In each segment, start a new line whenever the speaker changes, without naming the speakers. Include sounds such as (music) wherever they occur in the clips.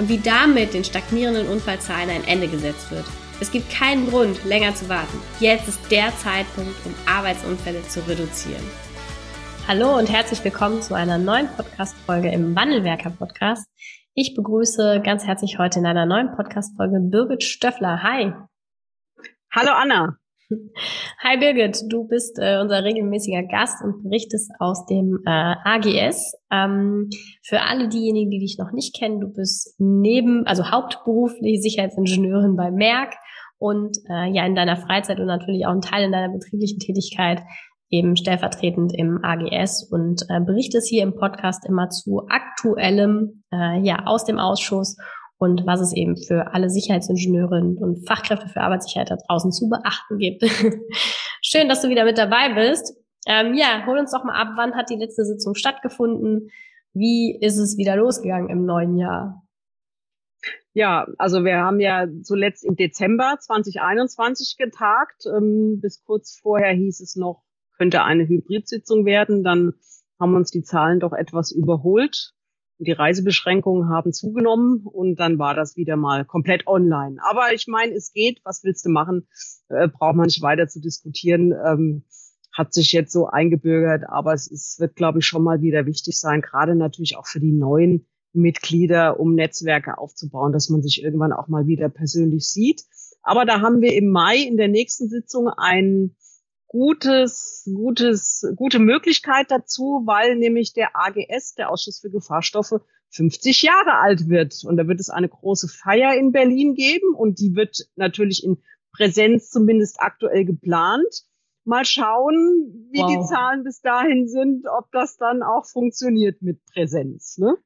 und wie damit den stagnierenden Unfallzahlen ein Ende gesetzt wird. Es gibt keinen Grund, länger zu warten. Jetzt ist der Zeitpunkt, um Arbeitsunfälle zu reduzieren. Hallo und herzlich willkommen zu einer neuen Podcast-Folge im Wandelwerker-Podcast. Ich begrüße ganz herzlich heute in einer neuen Podcast-Folge Birgit Stöffler. Hi.
Hallo Anna. (laughs)
Hi Birgit, du bist äh, unser regelmäßiger Gast und berichtest aus dem äh, AGS. Ähm, für alle diejenigen, die dich noch nicht kennen, du bist neben, also hauptberuflich Sicherheitsingenieurin bei Merck und äh, ja in deiner Freizeit und natürlich auch ein Teil in deiner betrieblichen Tätigkeit eben stellvertretend im AGS und äh, berichtest hier im Podcast immer zu aktuellem, äh, ja, aus dem Ausschuss und was es eben für alle Sicherheitsingenieurinnen und Fachkräfte für Arbeitssicherheit da draußen zu beachten gibt. (laughs) Schön, dass du wieder mit dabei bist. Ähm, ja, hol uns doch mal ab, wann hat die letzte Sitzung stattgefunden? Wie ist es wieder losgegangen im neuen Jahr?
Ja, also wir haben ja zuletzt im Dezember 2021 getagt. Ähm, bis kurz vorher hieß es noch, könnte eine Hybridsitzung werden. Dann haben uns die Zahlen doch etwas überholt. Die Reisebeschränkungen haben zugenommen und dann war das wieder mal komplett online. Aber ich meine, es geht, was willst du machen? Äh, braucht man nicht weiter zu diskutieren. Ähm, hat sich jetzt so eingebürgert, aber es ist, wird, glaube ich, schon mal wieder wichtig sein, gerade natürlich auch für die neuen Mitglieder, um Netzwerke aufzubauen, dass man sich irgendwann auch mal wieder persönlich sieht. Aber da haben wir im Mai in der nächsten Sitzung ein gutes, gutes, gute Möglichkeit dazu, weil nämlich der AGS, der Ausschuss für Gefahrstoffe, 50 Jahre alt wird. Und da wird es eine große Feier in Berlin geben und die wird natürlich in Präsenz zumindest aktuell geplant. Mal schauen, wie wow. die Zahlen bis dahin sind, ob das dann auch funktioniert mit Präsenz. Ne?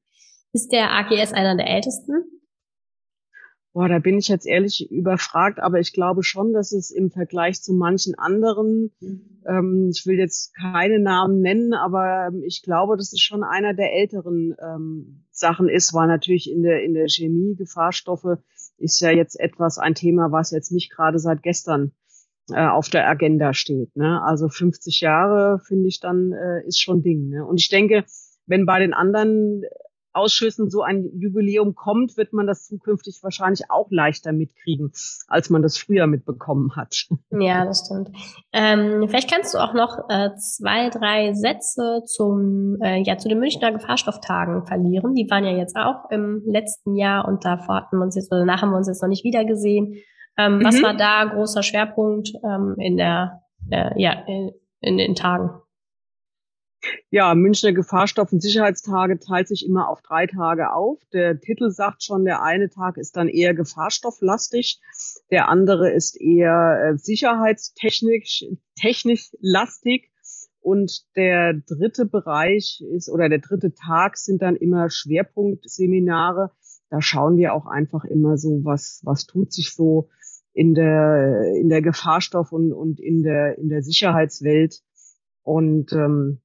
Ist der AGS einer der ältesten?
Boah, da bin ich jetzt ehrlich überfragt, aber ich glaube schon, dass es im Vergleich zu manchen anderen, mhm. ähm, ich will jetzt keine Namen nennen, aber ähm, ich glaube, dass es schon einer der älteren ähm, Sachen ist, weil natürlich in der, in der Chemie Gefahrstoffe ist ja jetzt etwas ein Thema, was jetzt nicht gerade seit gestern äh, auf der Agenda steht. Ne? Also 50 Jahre finde ich dann äh, ist schon Ding. Ne? Und ich denke, wenn bei den anderen Ausschüssen so ein Jubiläum kommt, wird man das zukünftig wahrscheinlich auch leichter mitkriegen, als man das früher mitbekommen hat.
Ja, das stimmt. Ähm, vielleicht kannst du auch noch äh, zwei, drei Sätze zum, äh, ja, zu den Münchner Gefahrstofftagen verlieren. Die waren ja jetzt auch im letzten Jahr und davor hatten wir uns jetzt, oder danach haben wir uns jetzt noch nicht wieder gesehen. Ähm, mhm. Was war da großer Schwerpunkt ähm, in der, äh, ja, in, in den Tagen?
Ja, Münchner Gefahrstoff- und Sicherheitstage teilt sich immer auf drei Tage auf. Der Titel sagt schon, der eine Tag ist dann eher gefahrstofflastig, der andere ist eher äh, sicherheitstechnisch technisch lastig und der dritte Bereich ist oder der dritte Tag sind dann immer Schwerpunktseminare. Da schauen wir auch einfach immer so, was was tut sich so in der in der Gefahrstoff und und in der in der Sicherheitswelt und ähm,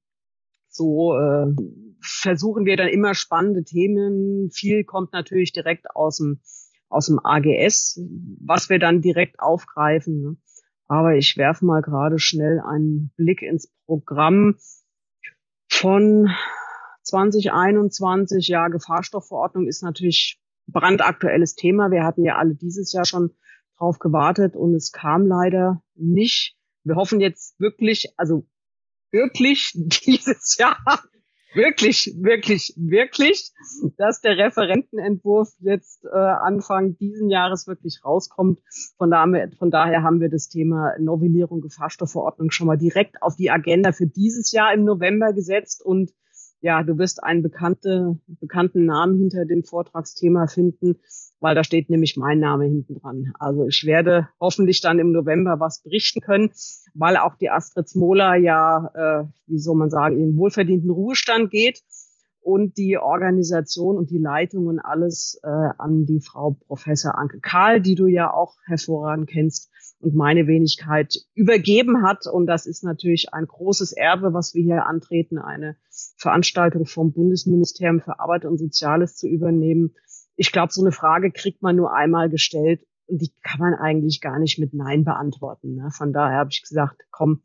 so äh, versuchen wir dann immer spannende Themen. Viel kommt natürlich direkt aus dem, aus dem AGS, was wir dann direkt aufgreifen. Ne? Aber ich werfe mal gerade schnell einen Blick ins Programm von 2021. Ja, Gefahrstoffverordnung ist natürlich brandaktuelles Thema. Wir hatten ja alle dieses Jahr schon drauf gewartet und es kam leider nicht. Wir hoffen jetzt wirklich, also wirklich (laughs) dieses Jahr wirklich, wirklich, wirklich, dass der Referentenentwurf jetzt äh, Anfang diesen Jahres wirklich rauskommt. Von daher, von daher haben wir das Thema Novellierung Gefahrstoffverordnung schon mal direkt auf die Agenda für dieses Jahr im November gesetzt und ja, du wirst einen bekannte, bekannten Namen hinter dem Vortragsthema finden, weil da steht nämlich mein Name hinten dran. Also ich werde hoffentlich dann im November was berichten können, weil auch die Astrid Smola ja, äh, wie soll man sagen, in wohlverdienten Ruhestand geht. und die Organisation und die Leitung und alles äh, an die Frau Professor Anke Karl, die du ja auch hervorragend kennst und meine Wenigkeit übergeben hat. Und das ist natürlich ein großes Erbe, was wir hier antreten, eine Veranstaltung vom Bundesministerium für Arbeit und Soziales zu übernehmen. Ich glaube, so eine Frage kriegt man nur einmal gestellt und die kann man eigentlich gar nicht mit Nein beantworten. Ne? Von daher habe ich gesagt, komm,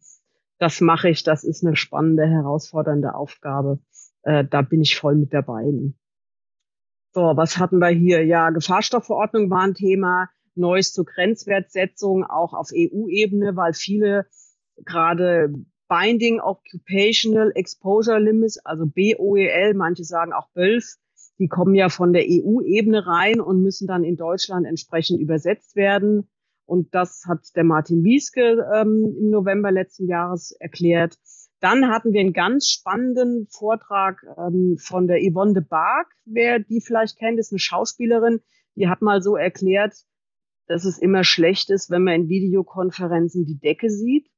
das mache ich, das ist eine spannende, herausfordernde Aufgabe. Äh, da bin ich voll mit dabei. So, was hatten wir hier? Ja, Gefahrstoffverordnung war ein Thema. Neues zur Grenzwertsetzung auch auf EU-Ebene, weil viele gerade Binding Occupational Exposure Limits, also BOEL, manche sagen auch BÖLF, die kommen ja von der EU-Ebene rein und müssen dann in Deutschland entsprechend übersetzt werden. Und das hat der Martin Wieske ähm, im November letzten Jahres erklärt. Dann hatten wir einen ganz spannenden Vortrag ähm, von der Yvonne de Barg. Wer die vielleicht kennt, ist eine Schauspielerin. Die hat mal so erklärt, dass es immer schlecht ist, wenn man in Videokonferenzen die Decke sieht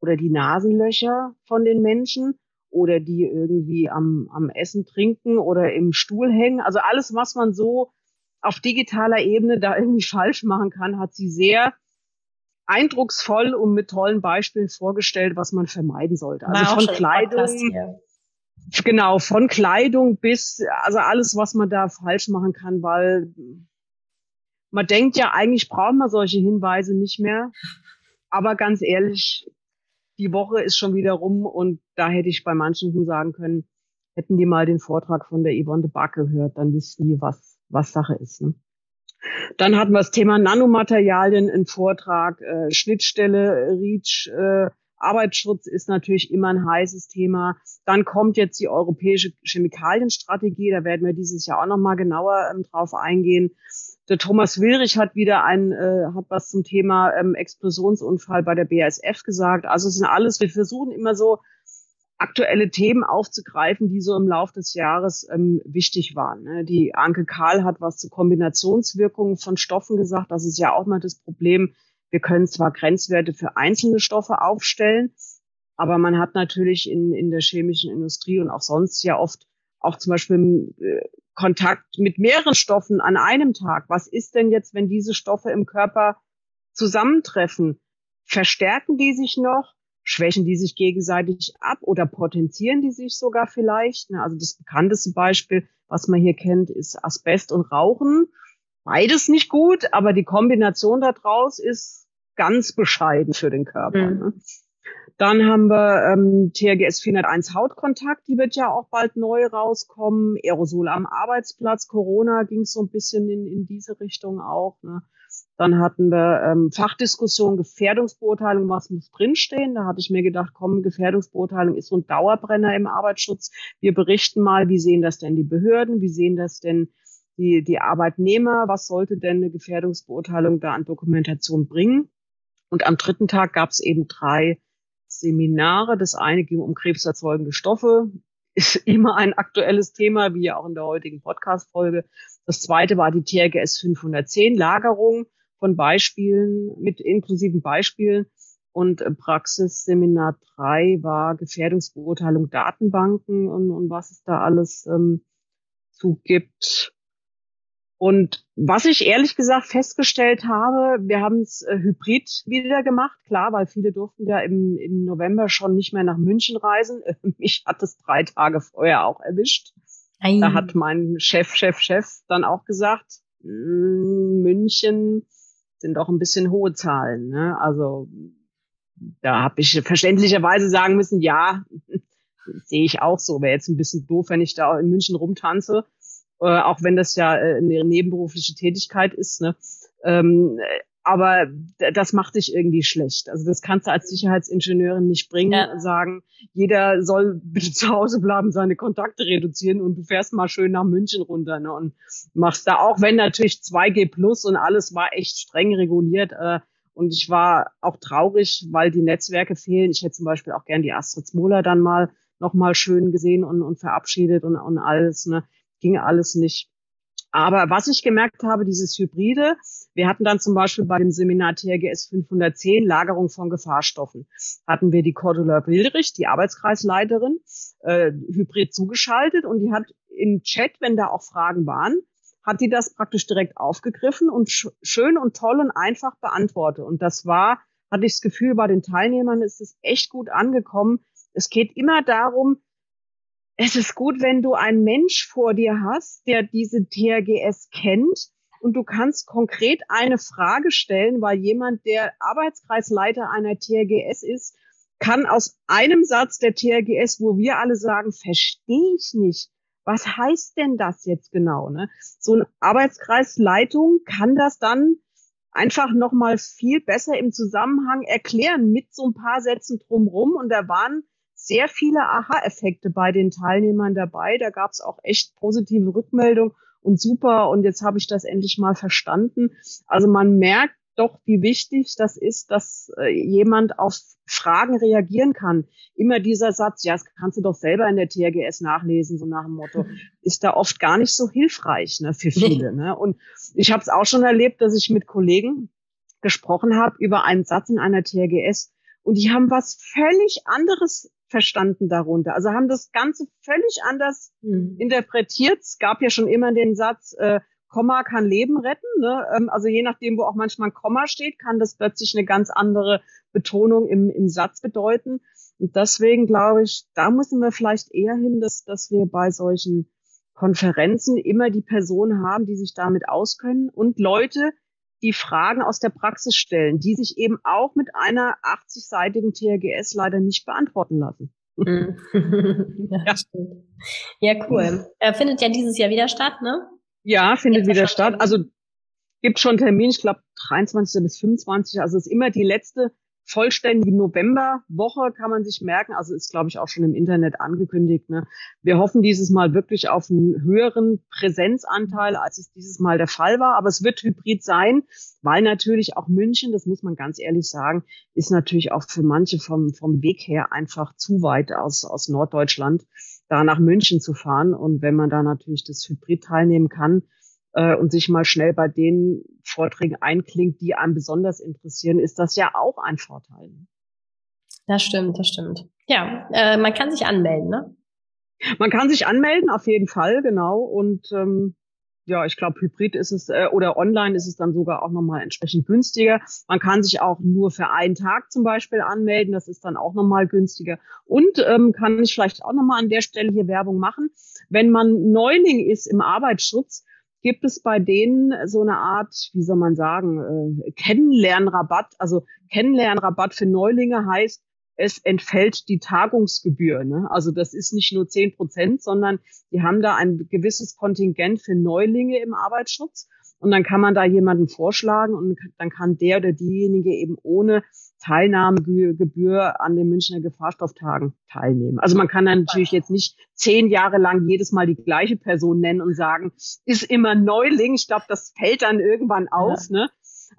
oder die Nasenlöcher von den Menschen oder die irgendwie am, am Essen trinken oder im Stuhl hängen. Also alles, was man so auf digitaler Ebene da irgendwie falsch machen kann, hat sie sehr eindrucksvoll und mit tollen Beispielen vorgestellt, was man vermeiden sollte. Also von Kleidung, genau, von Kleidung bis, also alles, was man da falsch machen kann, weil man denkt ja, eigentlich braucht man solche Hinweise nicht mehr. Aber ganz ehrlich, die Woche ist schon wieder rum und da hätte ich bei manchen sagen können, hätten die mal den Vortrag von der Yvonne de Back gehört, dann wüssten die, was, was Sache ist. Ne? Dann hatten wir das Thema Nanomaterialien, ein Vortrag, äh, Schnittstelle, REACH, äh, Arbeitsschutz ist natürlich immer ein heißes Thema. Dann kommt jetzt die europäische Chemikalienstrategie, da werden wir dieses Jahr auch nochmal genauer ähm, drauf eingehen. Der Thomas Willrich hat wieder ein, äh, hat was zum Thema ähm, Explosionsunfall bei der BASF gesagt. Also es sind alles, wir versuchen immer so aktuelle Themen aufzugreifen, die so im Laufe des Jahres ähm, wichtig waren. Ne? Die Anke Karl hat was zu Kombinationswirkungen von Stoffen gesagt. Das ist ja auch mal das Problem. Wir können zwar Grenzwerte für einzelne Stoffe aufstellen, aber man hat natürlich in, in der chemischen Industrie und auch sonst ja oft auch zum Beispiel äh, Kontakt mit mehreren Stoffen an einem Tag. Was ist denn jetzt, wenn diese Stoffe im Körper zusammentreffen? Verstärken die sich noch? schwächen die sich gegenseitig ab oder potenzieren die sich sogar vielleicht. Also das bekannteste Beispiel, was man hier kennt, ist Asbest und Rauchen. Beides nicht gut, aber die Kombination daraus ist ganz bescheiden für den Körper. Mhm. Ne? Dann haben wir ähm, TRGS 401 Hautkontakt, die wird ja auch bald neu rauskommen. Aerosol am Arbeitsplatz, Corona ging so ein bisschen in, in diese Richtung auch. Ne? Dann hatten wir ähm, Fachdiskussion, Gefährdungsbeurteilung, was muss drinstehen. Da hatte ich mir gedacht, komm, Gefährdungsbeurteilung ist so ein Dauerbrenner im Arbeitsschutz. Wir berichten mal, wie sehen das denn die Behörden, wie sehen das denn die, die Arbeitnehmer, was sollte denn eine Gefährdungsbeurteilung da an Dokumentation bringen. Und am dritten Tag gab es eben drei Seminare. Das eine ging um krebserzeugende Stoffe, ist (laughs) immer ein aktuelles Thema, wie ja auch in der heutigen Podcast-Folge. Das zweite war die TRGS 510, Lagerung von Beispielen, mit inklusiven Beispielen. Und äh, Praxisseminar 3 war Gefährdungsbeurteilung Datenbanken und, und was es da alles ähm, zu gibt. Und was ich ehrlich gesagt festgestellt habe, wir haben es äh, hybrid wieder gemacht, klar, weil viele durften ja im, im November schon nicht mehr nach München reisen. (laughs) Mich hat es drei Tage vorher auch erwischt. Ein. Da hat mein Chef, Chef, Chef dann auch gesagt, hm, München sind doch ein bisschen hohe Zahlen. Ne? Also da habe ich verständlicherweise sagen müssen, ja, (laughs) sehe ich auch so. Wäre jetzt ein bisschen doof, wenn ich da in München rumtanze, äh, auch wenn das ja äh, eine nebenberufliche Tätigkeit ist. Ne? Ähm, aber das macht dich irgendwie schlecht. Also das kannst du als Sicherheitsingenieurin nicht bringen, ja. sagen, jeder soll bitte zu Hause bleiben, seine Kontakte reduzieren und du fährst mal schön nach München runter ne, und machst da auch, wenn natürlich 2G plus und alles war echt streng reguliert. Äh, und ich war auch traurig, weil die Netzwerke fehlen. Ich hätte zum Beispiel auch gern die Astrid Smola dann mal noch mal schön gesehen und, und verabschiedet und, und alles. Ne, ging alles nicht. Aber was ich gemerkt habe, dieses Hybride, wir hatten dann zum Beispiel bei dem Seminar TRGS 510 Lagerung von Gefahrstoffen, hatten wir die Cordula Bildrich, die Arbeitskreisleiterin, äh, hybrid zugeschaltet und die hat im Chat, wenn da auch Fragen waren, hat die das praktisch direkt aufgegriffen und sch schön und toll und einfach beantwortet. Und das war, hatte ich das Gefühl, bei den Teilnehmern ist es echt gut angekommen. Es geht immer darum, es ist gut, wenn du einen Mensch vor dir hast, der diese TRGS kennt und du kannst konkret eine Frage stellen, weil jemand, der Arbeitskreisleiter einer TRGS ist, kann aus einem Satz der TRGS, wo wir alle sagen, verstehe ich nicht, was heißt denn das jetzt genau? Ne? So eine Arbeitskreisleitung kann das dann einfach nochmal viel besser im Zusammenhang erklären mit so ein paar Sätzen drumrum. Und da waren sehr viele Aha-Effekte bei den Teilnehmern dabei. Da gab es auch echt positive Rückmeldungen und super. Und jetzt habe ich das endlich mal verstanden. Also man merkt doch, wie wichtig das ist, dass äh, jemand auf Fragen reagieren kann. Immer dieser Satz, ja, das kannst du doch selber in der TRGS nachlesen, so nach dem Motto, ist da oft gar nicht so hilfreich ne, für viele. Ne? Und ich habe es auch schon erlebt, dass ich mit Kollegen gesprochen habe über einen Satz in einer TRGS und die haben was völlig anderes verstanden darunter. Also haben das Ganze völlig anders mhm. interpretiert. Es gab ja schon immer den Satz, äh, Komma kann Leben retten. Ne? Ähm, also je nachdem, wo auch manchmal ein Komma steht, kann das plötzlich eine ganz andere Betonung im, im Satz bedeuten. Und deswegen glaube ich, da müssen wir vielleicht eher hin, dass, dass wir bei solchen Konferenzen immer die Personen haben, die sich damit auskennen und Leute, die Fragen aus der Praxis stellen, die sich eben auch mit einer 80-seitigen TRGS leider nicht beantworten lassen.
Mhm. (laughs) ja, ja. ja, cool. Er findet ja dieses Jahr wieder statt, ne?
Ja, findet wieder statt. Also gibt schon Termin, ich glaube 23. bis 25. Also ist immer die letzte vollständige Novemberwoche, kann man sich merken. Also ist, glaube ich, auch schon im Internet angekündigt. Ne? Wir hoffen dieses Mal wirklich auf einen höheren Präsenzanteil, als es dieses Mal der Fall war. Aber es wird hybrid sein, weil natürlich auch München, das muss man ganz ehrlich sagen, ist natürlich auch für manche vom, vom Weg her einfach zu weit aus, aus Norddeutschland da nach München zu fahren. Und wenn man da natürlich das Hybrid teilnehmen kann äh, und sich mal schnell bei den Vorträgen einklingt, die einem besonders interessieren, ist das ja auch ein Vorteil.
Das stimmt, das stimmt. Ja, äh, man kann sich anmelden, ne?
Man kann sich anmelden, auf jeden Fall, genau. Und ähm, ja, ich glaube, Hybrid ist es äh, oder online ist es dann sogar auch nochmal entsprechend günstiger. Man kann sich auch nur für einen Tag zum Beispiel anmelden, das ist dann auch nochmal günstiger. Und ähm, kann ich vielleicht auch nochmal an der Stelle hier Werbung machen. Wenn man Neuling ist im Arbeitsschutz, gibt es bei denen so eine Art, wie soll man sagen, äh, Kennenlernrabatt. Also Kennenlernrabatt für Neulinge heißt, es entfällt die Tagungsgebühr. Ne? Also das ist nicht nur zehn Prozent, sondern die haben da ein gewisses Kontingent für Neulinge im Arbeitsschutz. Und dann kann man da jemanden vorschlagen und dann kann der oder diejenige eben ohne Teilnahmegebühr an den Münchner Gefahrstofftagen teilnehmen. Also man kann dann natürlich jetzt nicht zehn Jahre lang jedes Mal die gleiche Person nennen und sagen, ist immer Neuling. Ich glaube, das fällt dann irgendwann auf. Ja. Ne?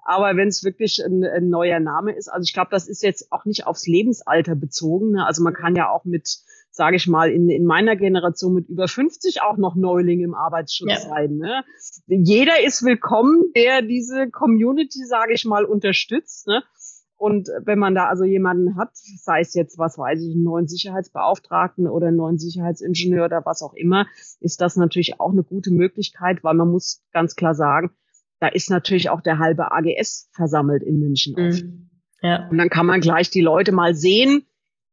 Aber wenn es wirklich ein, ein, neuer Name ist, also ich glaube, das ist jetzt auch nicht aufs Lebensalter bezogen. Ne? Also man kann ja auch mit, sage ich mal, in, in meiner Generation mit über 50 auch noch Neuling im Arbeitsschutz ja. sein. Ne? Jeder ist willkommen, der diese Community, sage ich mal, unterstützt. Ne? Und wenn man da also jemanden hat, sei es jetzt, was weiß ich, einen neuen Sicherheitsbeauftragten oder einen neuen Sicherheitsingenieur oder was auch immer, ist das natürlich auch eine gute Möglichkeit, weil man muss ganz klar sagen, da ist natürlich auch der halbe AGS versammelt in München. Mhm. Ja. Und dann kann man gleich die Leute mal sehen,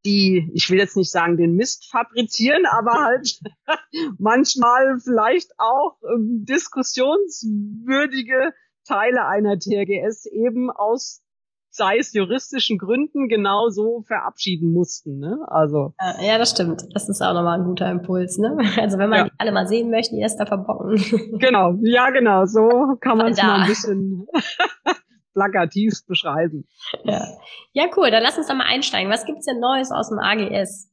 die, ich will jetzt nicht sagen, den Mist fabrizieren, aber halt (laughs) manchmal vielleicht auch ähm, diskussionswürdige Teile einer TRGS eben aus sei es juristischen Gründen, genauso verabschieden mussten. Ne? Also
ja, das stimmt. Das ist auch nochmal ein guter Impuls. Ne? (laughs) Also wenn man ja. die alle mal sehen möchte, die erst da verbocken. (laughs)
Genau, ja genau, so kann man es mal ein bisschen (laughs) plakativ beschreiben.
Ja. ja, cool. Dann lass uns da mal einsteigen. Was gibt's denn Neues aus dem AGS?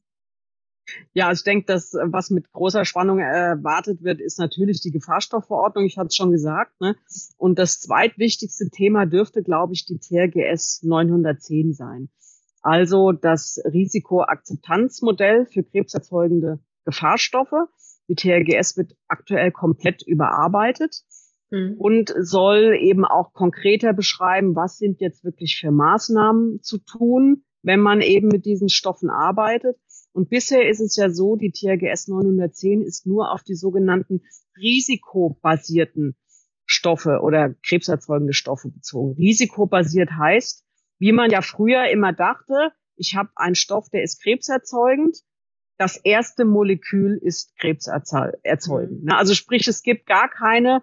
Ja, ich denke, dass was mit großer Spannung erwartet wird, ist natürlich die Gefahrstoffverordnung. Ich hatte es schon gesagt. Ne? Und das zweitwichtigste Thema dürfte, glaube ich, die TRGS 910 sein. Also das Risikoakzeptanzmodell für krebserzeugende Gefahrstoffe. Die THGS wird aktuell komplett überarbeitet mhm. und soll eben auch konkreter beschreiben, was sind jetzt wirklich für Maßnahmen zu tun, wenn man eben mit diesen Stoffen arbeitet. Und bisher ist es ja so, die THGS 910 ist nur auf die sogenannten risikobasierten Stoffe oder krebserzeugende Stoffe bezogen. Risikobasiert heißt, wie man ja früher immer dachte, ich habe einen Stoff, der ist krebserzeugend. Das erste Molekül ist krebserzeugend. Mhm. Also sprich, es gibt gar keine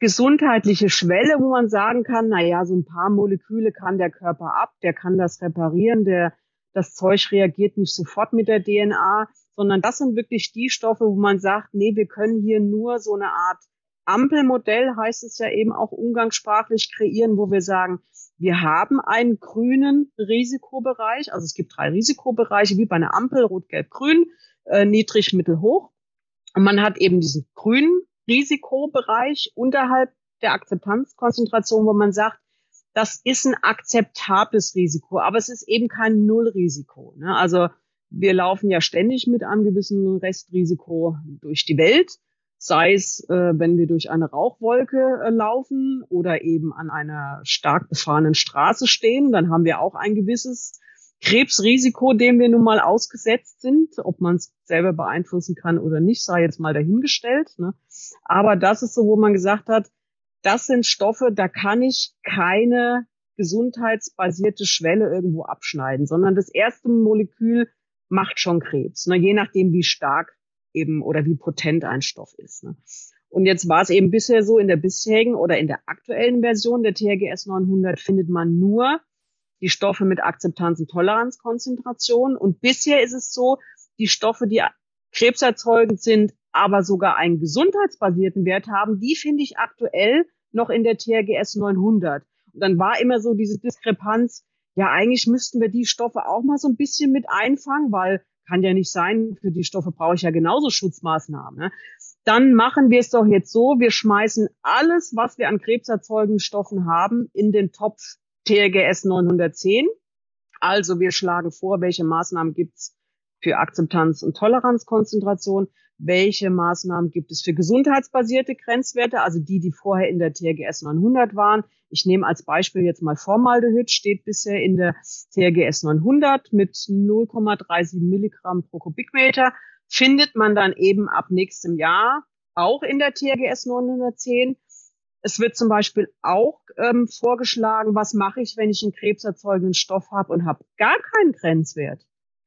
gesundheitliche Schwelle, wo man sagen kann, na ja, so ein paar Moleküle kann der Körper ab, der kann das reparieren, der, das Zeug reagiert nicht sofort mit der DNA, sondern das sind wirklich die Stoffe, wo man sagt, nee, wir können hier nur so eine Art Ampelmodell, heißt es ja eben auch umgangssprachlich kreieren, wo wir sagen, wir haben einen grünen Risikobereich, also es gibt drei Risikobereiche, wie bei einer Ampel, rot, gelb, grün, äh, niedrig, mittel, hoch. Und man hat eben diesen grünen Risikobereich unterhalb der Akzeptanzkonzentration, wo man sagt, das ist ein akzeptables Risiko, aber es ist eben kein Nullrisiko. Ne? Also wir laufen ja ständig mit einem gewissen Restrisiko durch die Welt, sei es, äh, wenn wir durch eine Rauchwolke äh, laufen oder eben an einer stark befahrenen Straße stehen, dann haben wir auch ein gewisses Krebsrisiko, dem wir nun mal ausgesetzt sind. Ob man es selber beeinflussen kann oder nicht, sei jetzt mal dahingestellt. Ne? Aber das ist so, wo man gesagt hat, das sind Stoffe, da kann ich keine gesundheitsbasierte Schwelle irgendwo abschneiden, sondern das erste Molekül macht schon Krebs, ne? je nachdem, wie stark eben oder wie potent ein Stoff ist. Ne? Und jetzt war es eben bisher so, in der bisherigen oder in der aktuellen Version der THGS 900 findet man nur die Stoffe mit Akzeptanz- und Toleranzkonzentration. Und bisher ist es so, die Stoffe, die krebserzeugend sind, aber sogar einen gesundheitsbasierten Wert haben, die finde ich aktuell noch in der THGS 900. Und dann war immer so diese Diskrepanz, ja, eigentlich müssten wir die Stoffe auch mal so ein bisschen mit einfangen, weil kann ja nicht sein, für die Stoffe brauche ich ja genauso Schutzmaßnahmen. Ne? Dann machen wir es doch jetzt so, wir schmeißen alles, was wir an krebserzeugenden Stoffen haben, in den Topf TRGS 910. Also wir schlagen vor, welche Maßnahmen gibt's für Akzeptanz- und Toleranzkonzentration, welche Maßnahmen gibt es für gesundheitsbasierte Grenzwerte, also die, die vorher in der TRGS 900 waren. Ich nehme als Beispiel jetzt mal Formaldehyd, steht bisher in der TRGS 900 mit 0,37 Milligramm pro Kubikmeter, findet man dann eben ab nächstem Jahr auch in der TRGS 910 es wird zum Beispiel auch ähm, vorgeschlagen, was mache ich, wenn ich einen krebserzeugenden Stoff habe und habe gar keinen Grenzwert.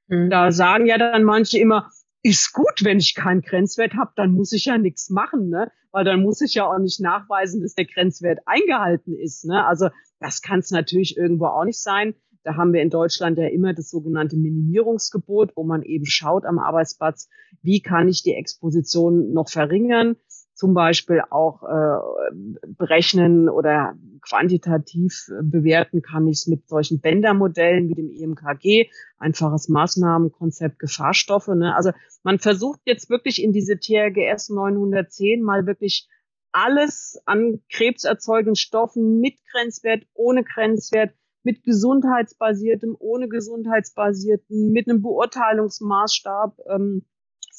Mhm. Da sagen ja dann manche immer, ist gut, wenn ich keinen Grenzwert habe, dann muss ich ja nichts machen, ne? Weil dann muss ich ja auch nicht nachweisen, dass der Grenzwert eingehalten ist. Ne? Also das kann es natürlich irgendwo auch nicht sein. Da haben wir in Deutschland ja immer das sogenannte Minimierungsgebot, wo man eben schaut am Arbeitsplatz, wie kann ich die Exposition noch verringern zum Beispiel auch äh, berechnen oder quantitativ bewerten kann ich es mit solchen Bändermodellen wie dem EMKG, einfaches Maßnahmenkonzept Gefahrstoffe. Ne? Also man versucht jetzt wirklich in diese TRGS 910 mal wirklich alles an krebserzeugenden Stoffen mit Grenzwert, ohne Grenzwert, mit gesundheitsbasiertem, ohne gesundheitsbasierten, mit einem Beurteilungsmaßstab ähm,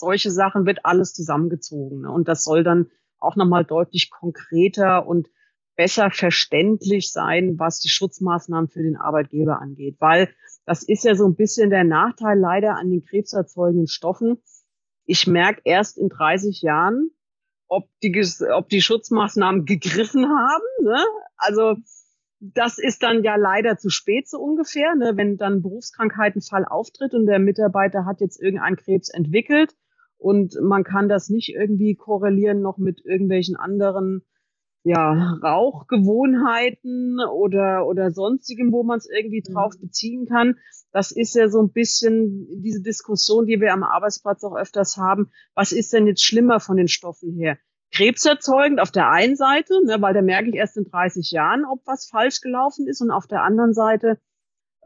solche Sachen wird alles zusammengezogen. Ne? Und das soll dann auch nochmal deutlich konkreter und besser verständlich sein, was die Schutzmaßnahmen für den Arbeitgeber angeht. Weil das ist ja so ein bisschen der Nachteil leider an den krebserzeugenden Stoffen. Ich merke erst in 30 Jahren, ob die, ob die Schutzmaßnahmen gegriffen haben. Ne? Also das ist dann ja leider zu spät so ungefähr, ne? wenn dann Berufskrankheitenfall auftritt und der Mitarbeiter hat jetzt irgendeinen Krebs entwickelt und man kann das nicht irgendwie korrelieren noch mit irgendwelchen anderen ja, Rauchgewohnheiten oder, oder sonstigem, wo man es irgendwie mhm. drauf beziehen kann. Das ist ja so ein bisschen diese Diskussion, die wir am Arbeitsplatz auch öfters haben. Was ist denn jetzt schlimmer von den Stoffen her? Krebserzeugend auf der einen Seite, ne, weil da merke ich erst in 30 Jahren, ob was falsch gelaufen ist. Und auf der anderen Seite,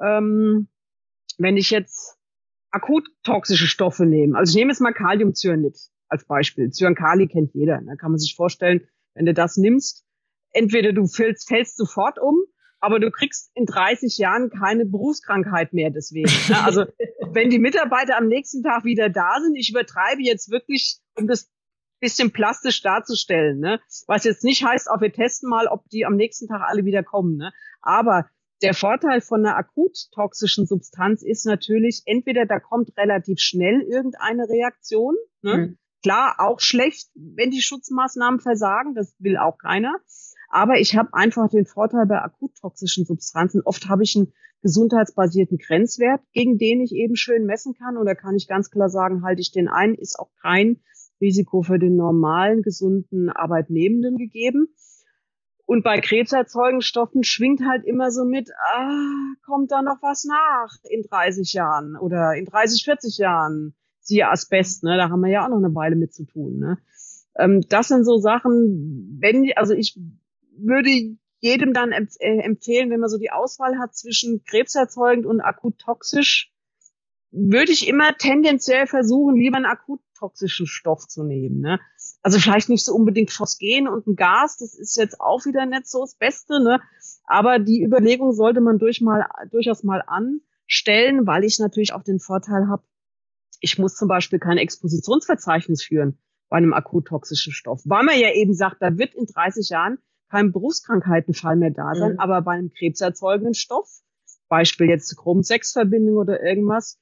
ähm, wenn ich jetzt akut toxische Stoffe nehmen. Also ich nehme jetzt mal Kaliumcyanid als Beispiel. Cyankali kennt jeder. Da kann man sich vorstellen, wenn du das nimmst, entweder du fällst, fällst sofort um, aber du kriegst in 30 Jahren keine Berufskrankheit mehr deswegen. Ne? Also (laughs) wenn die Mitarbeiter am nächsten Tag wieder da sind, ich übertreibe jetzt wirklich, um das bisschen plastisch darzustellen, ne? Was jetzt nicht heißt, auch wir testen mal, ob die am nächsten Tag alle wieder kommen, ne? Aber der Vorteil von einer akut toxischen Substanz ist natürlich, entweder da kommt relativ schnell irgendeine Reaktion, ne? Mhm. Klar, auch schlecht, wenn die Schutzmaßnahmen versagen, das will auch keiner. Aber ich habe einfach den Vorteil bei akut toxischen Substanzen. Oft habe ich einen gesundheitsbasierten Grenzwert, gegen den ich eben schön messen kann. Und da kann ich ganz klar sagen, halte ich den ein, ist auch kein Risiko für den normalen, gesunden Arbeitnehmenden gegeben. Und bei krebserzeugenden Stoffen schwingt halt immer so mit, ah, kommt da noch was nach in 30 Jahren oder in 30, 40 Jahren? Siehe Asbest, ne? Da haben wir ja auch noch eine Weile mit zu tun. Ne? Ähm, das sind so Sachen, wenn, also ich würde jedem dann äh, empfehlen, wenn man so die Auswahl hat zwischen krebserzeugend und akut toxisch, würde ich immer tendenziell versuchen, lieber einen akut toxischen Stoff zu nehmen. Ne? Also vielleicht nicht so unbedingt Phosgen und ein Gas, das ist jetzt auch wieder nicht so das Beste, ne? Aber die Überlegung sollte man durch mal, durchaus mal anstellen, weil ich natürlich auch den Vorteil habe, ich muss zum Beispiel kein Expositionsverzeichnis führen bei einem akut toxischen Stoff, weil man ja eben sagt, da wird in 30 Jahren kein Berufskrankheitenfall mehr da sein, mhm. aber bei einem krebserzeugenden Stoff, Beispiel jetzt Chrom-6-Verbindung oder irgendwas,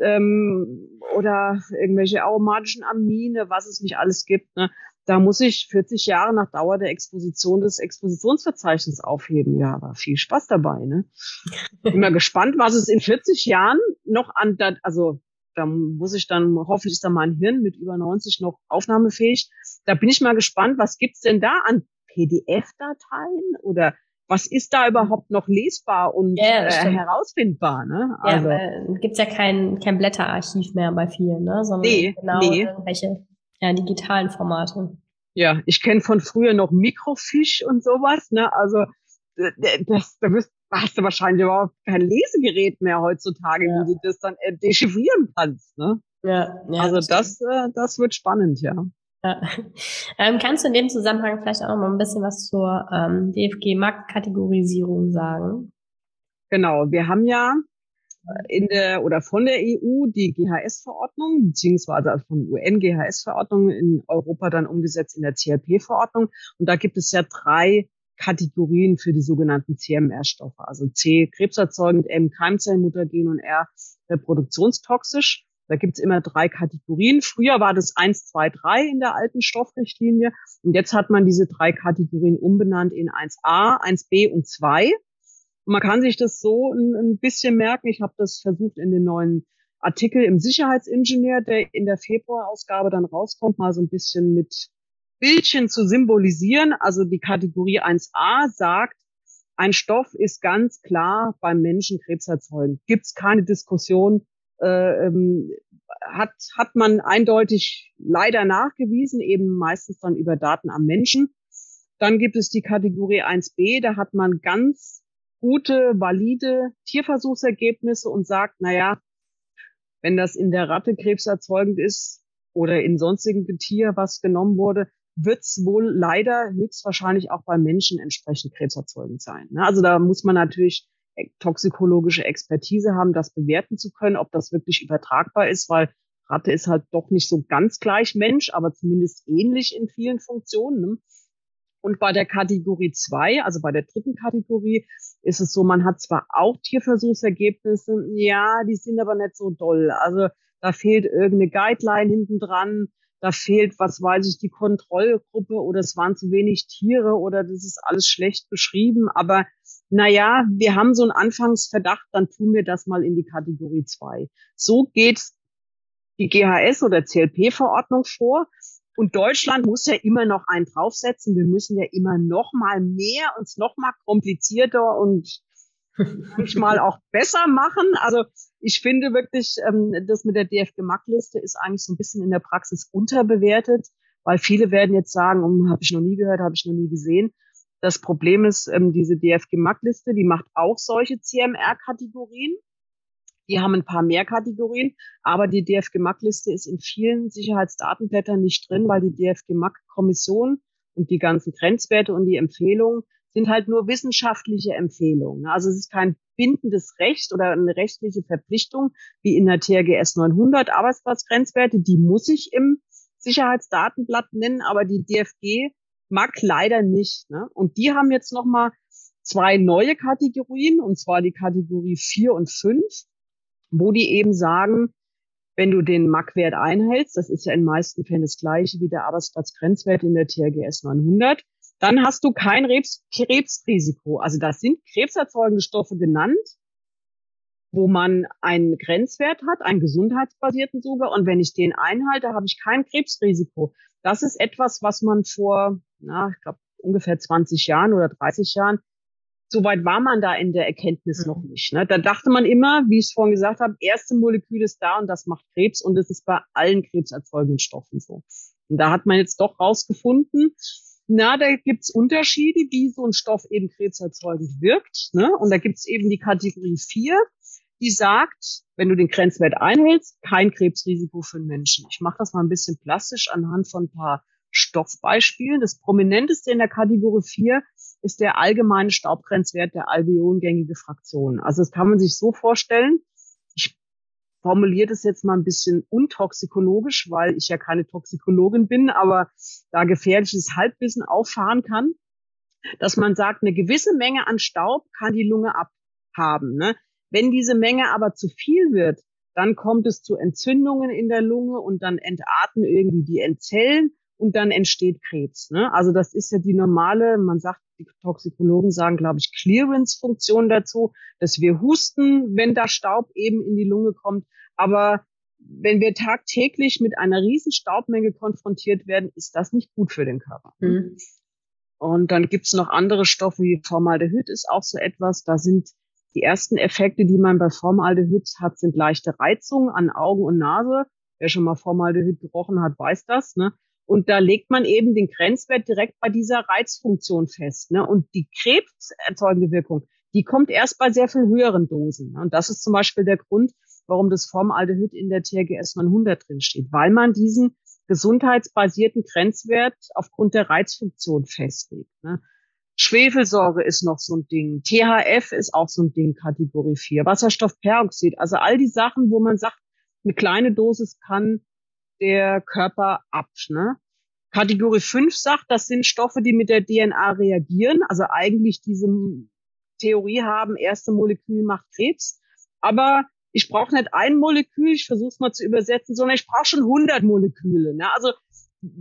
ähm, oder irgendwelche aromatischen Amine, was es nicht alles gibt, ne, da muss ich 40 Jahre nach Dauer der Exposition des Expositionsverzeichnisses aufheben. Ja, aber viel Spaß dabei. Ne? (laughs) Bin mal gespannt, was es in 40 Jahren noch an, also da muss ich dann, hoffentlich ist da mein Hirn mit über 90 noch aufnahmefähig. Da bin ich mal gespannt, was gibt's denn da an PDF-Dateien oder was ist da überhaupt noch lesbar und ja, äh, herausfindbar? Ne?
Also, ja, gibt's ja kein, kein Blätterarchiv mehr bei vielen, ne? sondern nee, genau nee. irgendwelche ja, digitalen Formate.
Ja, ich kenne von früher noch Mikrofisch und sowas. Ne? Also das, da wirst, hast du wahrscheinlich überhaupt kein Lesegerät mehr heutzutage, ja. wie du das dann äh, dechiffrieren kannst. Ne? Ja, ja, also das, äh, das wird spannend, ja.
Ähm, kannst du in dem Zusammenhang vielleicht auch noch mal ein bisschen was zur ähm, DFG-Marktkategorisierung sagen?
Genau, wir haben ja in der oder von der EU die GHS-Verordnung, beziehungsweise von UN-GHS-Verordnung in Europa dann umgesetzt in der CLP-Verordnung. Und da gibt es ja drei Kategorien für die sogenannten CMR-Stoffe, also C, krebserzeugend, M, Keimzellenmutagen und R, reproduktionstoxisch. Da gibt's immer drei Kategorien. Früher war das eins, zwei, drei in der alten Stoffrichtlinie. Und jetzt hat man diese drei Kategorien umbenannt in 1a, 1b und 2. Und man kann sich das so ein, ein bisschen merken. Ich habe das versucht in den neuen Artikel im Sicherheitsingenieur, der in der Februarausgabe dann rauskommt, mal so ein bisschen mit Bildchen zu symbolisieren. Also die Kategorie 1a sagt, ein Stoff ist ganz klar beim Menschen krebserzeugend. Gibt es keine Diskussion, äh, ähm, hat, hat man eindeutig leider nachgewiesen, eben meistens dann über Daten am Menschen. Dann gibt es die Kategorie 1b, da hat man ganz gute, valide Tierversuchsergebnisse und sagt, na ja, wenn das in der Ratte krebserzeugend ist oder in sonstigen Getier, was genommen wurde, wird es wohl leider höchstwahrscheinlich auch bei Menschen entsprechend krebserzeugend sein. Ne? Also da muss man natürlich toxikologische Expertise haben, das bewerten zu können, ob das wirklich übertragbar ist, weil Ratte ist halt doch nicht so ganz gleich Mensch, aber zumindest ähnlich in vielen Funktionen. Ne? Und bei der Kategorie zwei, also bei der dritten Kategorie, ist es so, man hat zwar auch Tierversuchsergebnisse, ja, die sind aber nicht so doll. Also da fehlt irgendeine Guideline hinten dran, da fehlt, was weiß ich, die Kontrollgruppe oder es waren zu wenig Tiere oder das ist alles schlecht beschrieben. Aber naja, wir haben so einen Anfangsverdacht, dann tun wir das mal in die Kategorie 2. So geht die GHS oder CLP-Verordnung vor. Und Deutschland muss ja immer noch einen draufsetzen. Wir müssen ja immer noch mal mehr, uns noch mal komplizierter und manchmal auch besser machen. Also ich finde wirklich, ähm, das mit der DFG-Mack-Liste ist eigentlich so ein bisschen in der Praxis unterbewertet, weil viele werden jetzt sagen, um, habe ich noch nie gehört, habe ich noch nie gesehen. Das Problem ist, ähm, diese DFG-Mack-Liste, die macht auch solche CMR-Kategorien. Die haben ein paar mehr Kategorien, aber die DFG-Mack-Liste ist in vielen Sicherheitsdatenblättern nicht drin, weil die DFG-Mack-Kommission und die ganzen Grenzwerte und die Empfehlungen sind halt nur wissenschaftliche Empfehlungen. Also es ist kein bindendes Recht oder eine rechtliche Verpflichtung wie in der TRGS 900 Arbeitsplatzgrenzwerte. Die muss ich im Sicherheitsdatenblatt nennen, aber die DFG mag leider nicht. Ne? Und die haben jetzt nochmal zwei neue Kategorien, und zwar die Kategorie 4 und 5, wo die eben sagen, wenn du den MAC-Wert einhältst, das ist ja in meisten Fällen das gleiche wie der Arbeitsplatzgrenzwert in der THGS 900, dann hast du kein Krebs Krebsrisiko. Also das sind krebserzeugende Stoffe genannt, wo man einen Grenzwert hat, einen gesundheitsbasierten sogar. Und wenn ich den einhalte, habe ich kein Krebsrisiko. Das ist etwas, was man vor, na, ich glaube, ungefähr 20 Jahren oder 30 Jahren Soweit war man da in der Erkenntnis mhm. noch nicht. Ne? Da dachte man immer, wie ich es vorhin gesagt habe, erste Molekül ist da und das macht Krebs und es ist bei allen krebserzeugenden Stoffen so. Und da hat man jetzt doch rausgefunden, na, da gibt's Unterschiede, wie so ein Stoff eben krebserzeugend wirkt. Ne? Und da gibt's eben die Kategorie 4, die sagt, wenn du den Grenzwert einhältst, kein Krebsrisiko für den Menschen. Ich mache das mal ein bisschen plastisch anhand von ein paar Stoffbeispielen. Das prominenteste in der Kategorie 4 ist der allgemeine Staubgrenzwert der alveolengängige Fraktion. Also das kann man sich so vorstellen. Ich formuliere das jetzt mal ein bisschen untoxikologisch, weil ich ja keine Toxikologin bin, aber da gefährliches Halbwissen auffahren kann, dass man sagt, eine gewisse Menge an Staub kann die Lunge abhaben. Ne? Wenn diese Menge aber zu viel wird, dann kommt es zu Entzündungen in der Lunge und dann entarten irgendwie die Entzellen und dann entsteht Krebs. Ne? Also das ist ja die normale, man sagt, die Toxikologen sagen, glaube ich, Clearance-Funktion dazu, dass wir husten, wenn da Staub eben in die Lunge kommt. Aber wenn wir tagtäglich mit einer riesen Staubmenge konfrontiert werden, ist das nicht gut für den Körper. Mhm. Und dann gibt's noch andere Stoffe wie Formaldehyd ist auch so etwas. Da sind die ersten Effekte, die man bei Formaldehyd hat, sind leichte Reizungen an Augen und Nase. Wer schon mal Formaldehyd gerochen hat, weiß das. Ne? Und da legt man eben den Grenzwert direkt bei dieser Reizfunktion fest. Ne? Und die krebserzeugende Wirkung, die kommt erst bei sehr viel höheren Dosen. Ne? Und das ist zum Beispiel der Grund, warum das Formaldehyd in der THGS 900 drin steht, weil man diesen gesundheitsbasierten Grenzwert aufgrund der Reizfunktion festlegt. Ne? Schwefelsäure ist noch so ein Ding. THF ist auch so ein Ding, Kategorie 4. Wasserstoffperoxid. Also all die Sachen, wo man sagt, eine kleine Dosis kann der Körper ab. Ne? Kategorie 5 sagt, das sind Stoffe, die mit der DNA reagieren, also eigentlich diese Theorie haben, erste Molekül macht Krebs. Aber ich brauche nicht ein Molekül, ich versuche es mal zu übersetzen, sondern ich brauche schon 100 Moleküle. Ne? Also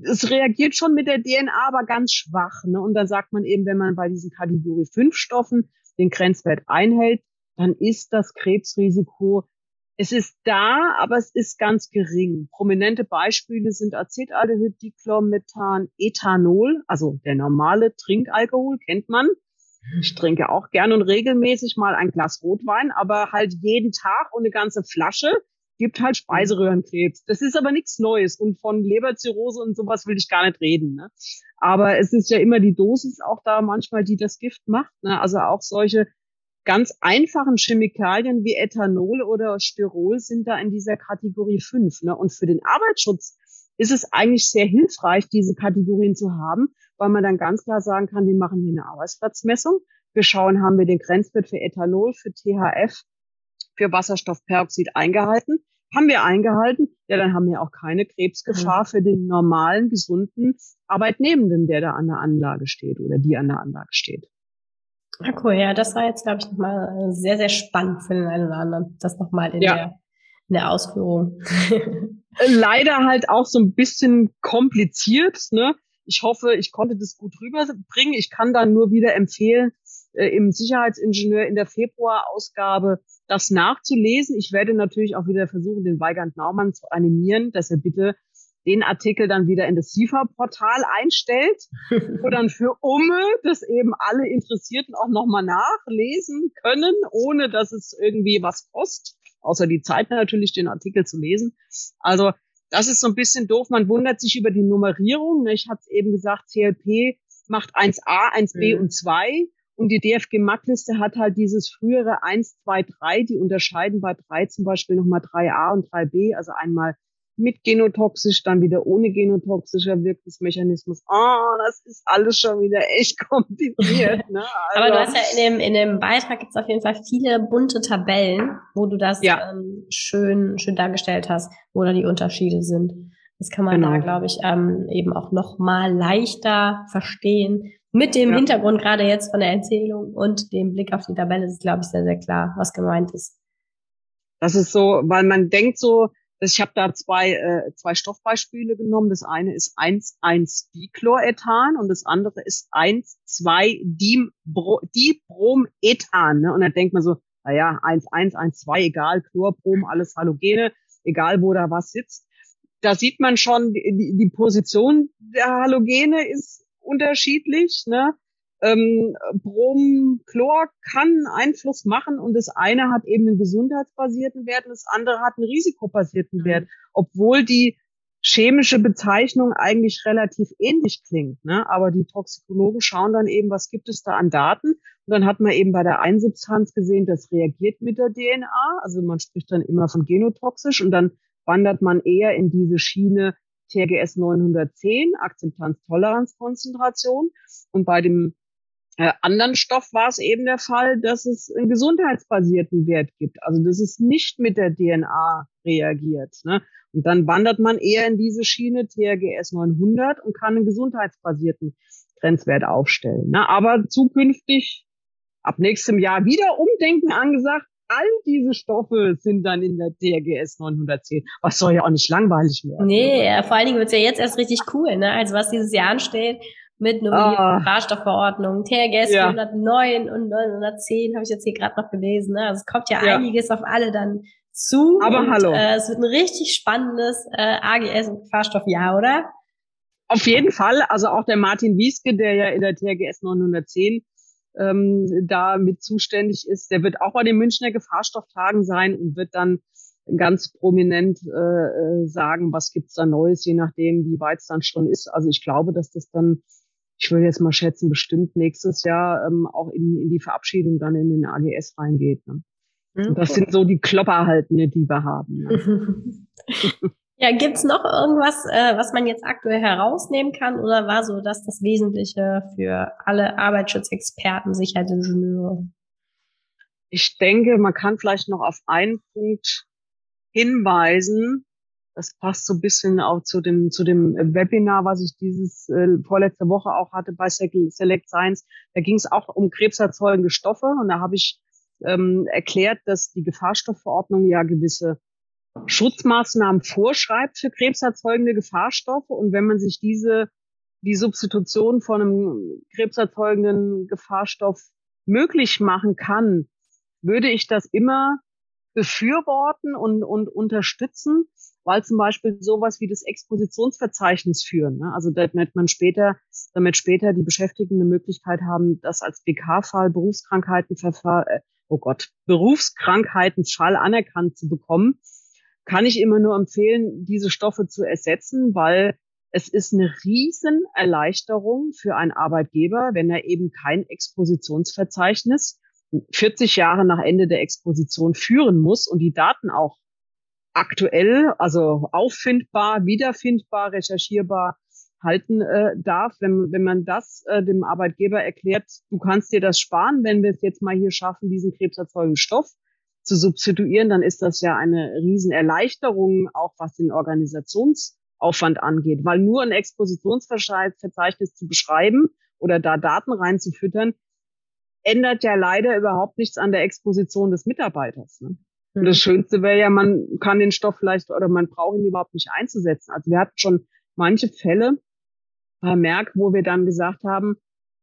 es reagiert schon mit der DNA, aber ganz schwach. Ne? Und dann sagt man eben, wenn man bei diesen Kategorie 5 Stoffen den Grenzwert einhält, dann ist das Krebsrisiko es ist da, aber es ist ganz gering. Prominente Beispiele sind Acetaldehyd, Dichlormethan, Ethanol, also der normale Trinkalkohol kennt man. Ich trinke auch gern und regelmäßig mal ein Glas Rotwein, aber halt jeden Tag und eine ganze Flasche gibt halt Speiseröhrenkrebs. Das ist aber nichts Neues und von Leberzirrhose und sowas will ich gar nicht reden. Ne? Aber es ist ja immer die Dosis auch da manchmal, die das Gift macht. Ne? Also auch solche ganz einfachen Chemikalien wie Ethanol oder Styrol sind da in dieser Kategorie 5. Ne? Und für den Arbeitsschutz ist es eigentlich sehr hilfreich, diese Kategorien zu haben, weil man dann ganz klar sagen kann, wir machen hier eine Arbeitsplatzmessung. Wir schauen, haben wir den Grenzwert für Ethanol, für THF, für Wasserstoffperoxid eingehalten. Haben wir eingehalten, ja, dann haben wir auch keine Krebsgefahr mhm. für den normalen, gesunden Arbeitnehmenden, der da an der Anlage steht oder die an der Anlage steht.
Ah, cool, ja, das war jetzt, glaube ich, nochmal sehr, sehr spannend für den einen oder anderen, das nochmal in, ja. der, in der Ausführung. (laughs)
Leider halt auch so ein bisschen kompliziert, ne? Ich hoffe, ich konnte das gut rüberbringen. Ich kann dann nur wieder empfehlen, äh, im Sicherheitsingenieur in der Februarausgabe das nachzulesen. Ich werde natürlich auch wieder versuchen, den Weigand Naumann zu animieren, dass er bitte den Artikel dann wieder in das SIFA-Portal einstellt, (laughs) wo dann für Umme das eben alle Interessierten auch nochmal nachlesen können, ohne dass es irgendwie was kostet, außer die Zeit natürlich, den Artikel zu lesen. Also das ist so ein bisschen doof. Man wundert sich über die Nummerierung. Ich hatte eben gesagt, CLP macht 1a, 1b mhm. und 2. Und die DFG-Mac-Liste hat halt dieses frühere 1, 2, 3. Die unterscheiden bei 3 zum Beispiel nochmal 3a und 3b. Also einmal mit genotoxisch, dann wieder ohne genotoxischer Wirkungsmechanismus. Oh, das ist alles schon wieder echt (laughs) kompliziert. Ne?
Also, Aber du hast ja in dem, in dem Beitrag gibt's auf jeden Fall viele bunte Tabellen, wo du das ja. ähm, schön, schön dargestellt hast, wo da die Unterschiede sind. Das kann man genau. da, glaube ich, ähm, eben auch noch mal leichter verstehen. Mit dem ja. Hintergrund gerade jetzt von der Erzählung und dem Blick auf die Tabelle ist, glaube ich, sehr, sehr klar, was gemeint ist.
Das ist so, weil man denkt so, ich habe da zwei, äh, zwei Stoffbeispiele genommen. Das eine ist 1,1-Dichlorethan und das andere ist 1,2-Dibromethan. Ne? Und dann denkt man so, naja, 1,1, 1,2, egal, Chlorbrom, alles Halogene, egal wo da was sitzt. Da sieht man schon, die, die Position der Halogene ist unterschiedlich. Ne? Ähm, Brom, Chlor kann Einfluss machen und das eine hat eben einen gesundheitsbasierten Wert und das andere hat einen risikobasierten mhm. Wert, obwohl die chemische Bezeichnung eigentlich relativ ähnlich klingt. Ne? Aber die Toxikologen schauen dann eben, was gibt es da an Daten. Und dann hat man eben bei der Einsubstanz gesehen, das reagiert mit der DNA. Also man spricht dann immer von genotoxisch und dann wandert man eher in diese Schiene TRGS 910, Akzeptanz-Toleranz-Konzentration. Und bei dem äh, anderen Stoff war es eben der Fall, dass es einen gesundheitsbasierten Wert gibt. Also dass es nicht mit der DNA reagiert. Ne? Und dann wandert man eher in diese Schiene TRGS 900 und kann einen gesundheitsbasierten Grenzwert aufstellen. Ne? Aber zukünftig, ab nächstem Jahr wieder Umdenken angesagt. All diese Stoffe sind dann in der TRGS 910. Was soll ja auch nicht langweilig werden.
Nee, vor allen Dingen wird's ja jetzt erst richtig cool. Ne? Also was dieses Jahr ansteht, mit Nominierung, ah. Fahrstoffverordnung, TRGS ja. 109 und 910 habe ich jetzt hier gerade noch gelesen. Ne? Also es kommt ja, ja, einiges auf alle dann zu.
Aber und, hallo.
Äh, es wird ein richtig spannendes äh, AGS und Fahrstoffjahr, oder?
Auf jeden Fall. Also auch der Martin Wieske, der ja in der TRGS 910 ähm, da mit zuständig ist, der wird auch bei den Münchner Gefahrstofftagen sein und wird dann ganz prominent äh, äh sagen, was gibt's da Neues, je nachdem, wie weit es dann schon ist. Also ich glaube, dass das dann ich würde jetzt mal schätzen, bestimmt nächstes Jahr ähm, auch in, in die Verabschiedung dann in den AGS reingeht. Ne? Und das sind so die Klopper halt, ne, die wir haben.
Ne? (laughs) ja, gibt's noch irgendwas, äh, was man jetzt aktuell herausnehmen kann oder war so das das Wesentliche für alle Arbeitsschutzexperten, Sicherheitsingenieure?
Ich denke, man kann vielleicht noch auf einen Punkt hinweisen, das passt so ein bisschen auch zu dem, zu dem Webinar, was ich dieses äh, vorletzte Woche auch hatte bei Select Science. Da ging es auch um krebserzeugende Stoffe und da habe ich ähm, erklärt, dass die Gefahrstoffverordnung ja gewisse Schutzmaßnahmen vorschreibt für krebserzeugende Gefahrstoffe und wenn man sich diese die Substitution von einem krebserzeugenden Gefahrstoff möglich machen kann, würde ich das immer befürworten und, und unterstützen, weil zum Beispiel sowas wie das Expositionsverzeichnis führen. Ne? Also damit man später, damit später die Beschäftigten eine Möglichkeit haben, das als BK-Fall, Berufskrankheitenverfahren, äh, oh Gott, Berufskrankheitenfall anerkannt zu bekommen, kann ich immer nur empfehlen, diese Stoffe zu ersetzen, weil es ist eine riesen Erleichterung für einen Arbeitgeber, wenn er eben kein Expositionsverzeichnis 40 Jahre nach Ende der Exposition führen muss und die Daten auch aktuell, also auffindbar, wiederfindbar, recherchierbar halten äh, darf, wenn, wenn man das äh, dem Arbeitgeber erklärt, du kannst dir das sparen, wenn wir es jetzt mal hier schaffen, diesen krebserzeugenden Stoff zu substituieren, dann ist das ja eine Riesenerleichterung, auch was den Organisationsaufwand angeht, weil nur ein Expositionsverzeichnis zu beschreiben oder da Daten reinzufüttern, ändert ja leider überhaupt nichts an der Exposition des Mitarbeiters. Ne? Und das Schönste wäre ja, man kann den Stoff vielleicht oder man braucht ihn überhaupt nicht einzusetzen. Also wir hatten schon manche Fälle bei Merck, wo wir dann gesagt haben,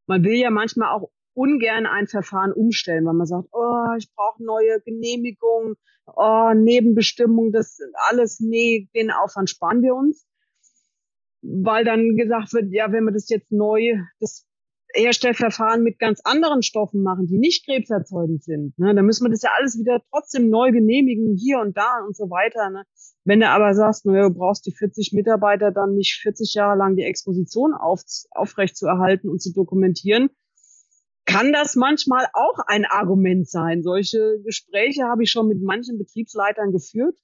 man will ja manchmal auch ungern ein Verfahren umstellen, weil man sagt, oh, ich brauche neue Genehmigungen, oh, Nebenbestimmung, das alles, nee, den Aufwand sparen wir uns. Weil dann gesagt wird, ja, wenn wir das jetzt neu, das Herstellverfahren mit ganz anderen Stoffen machen, die nicht krebserzeugend sind, ne, dann müssen wir das ja alles wieder trotzdem neu genehmigen, hier und da und so weiter. Ne. Wenn du aber sagst, naja, du brauchst die 40 Mitarbeiter dann nicht 40 Jahre lang die Exposition auf, aufrecht zu erhalten und zu dokumentieren, kann das manchmal auch ein Argument sein. Solche Gespräche habe ich schon mit manchen Betriebsleitern geführt,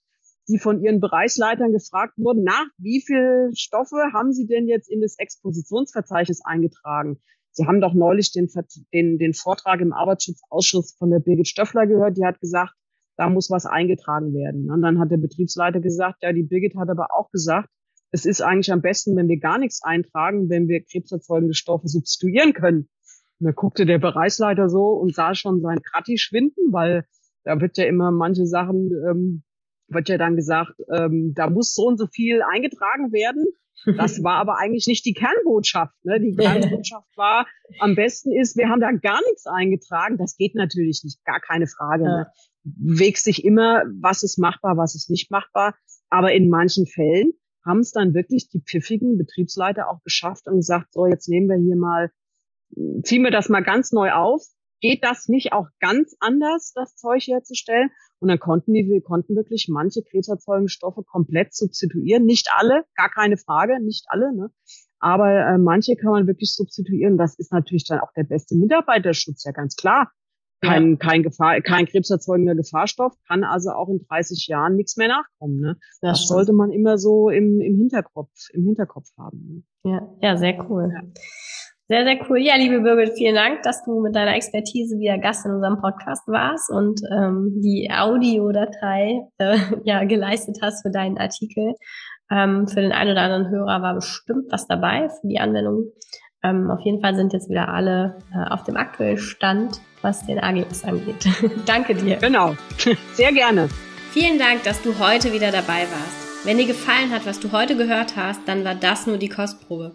die von ihren Bereichsleitern gefragt wurden, nach wie viele Stoffe haben sie denn jetzt in das Expositionsverzeichnis eingetragen? Sie haben doch neulich den, den, den Vortrag im Arbeitsschutzausschuss von der Birgit Stöffler gehört, die hat gesagt, da muss was eingetragen werden. Und dann hat der Betriebsleiter gesagt, ja, die Birgit hat aber auch gesagt, es ist eigentlich am besten, wenn wir gar nichts eintragen, wenn wir krebserzeugende Stoffe substituieren können. Und da guckte der Bereichsleiter so und sah schon sein Kratti schwinden, weil da wird ja immer manche Sachen, ähm, wird ja dann gesagt, ähm, da muss so und so viel eingetragen werden. Das war aber eigentlich nicht die Kernbotschaft. Ne? Die Kernbotschaft war, am besten ist, wir haben da gar nichts eingetragen. Das geht natürlich nicht, gar keine Frage. Ja. Ne? Wägst sich immer, was ist machbar, was ist nicht machbar. Aber in manchen Fällen haben es dann wirklich die pfiffigen Betriebsleiter auch geschafft und gesagt, so, jetzt nehmen wir hier mal, ziehen wir das mal ganz neu auf. Geht das nicht auch ganz anders, das Zeug herzustellen? Und dann konnten die, wir konnten wirklich manche krebserzeugende Stoffe komplett substituieren. Nicht alle, gar keine Frage, nicht alle, ne? Aber äh, manche kann man wirklich substituieren. Das ist natürlich dann auch der beste Mitarbeiterschutz, ja ganz klar. Kein, ja. kein, Gefahr, kein krebserzeugender Gefahrstoff kann also auch in 30 Jahren nichts mehr nachkommen. Ne? Das, das sollte man immer so im, im Hinterkopf, im Hinterkopf haben.
Ne? Ja, ja, sehr cool. Ja. Sehr, sehr cool. Ja, liebe Birgit, vielen Dank, dass du mit deiner Expertise wieder Gast in unserem Podcast warst und ähm, die Audiodatei äh, (laughs) ja, geleistet hast für deinen Artikel. Ähm, für den einen oder anderen Hörer war bestimmt was dabei für die Anwendung. Ähm, auf jeden Fall sind jetzt wieder alle äh, auf dem aktuellen Stand, was den AGS angeht. (laughs) Danke dir.
Genau. (laughs) Sehr gerne.
Vielen Dank, dass du heute wieder dabei warst. Wenn dir gefallen hat, was du heute gehört hast, dann war das nur die Kostprobe.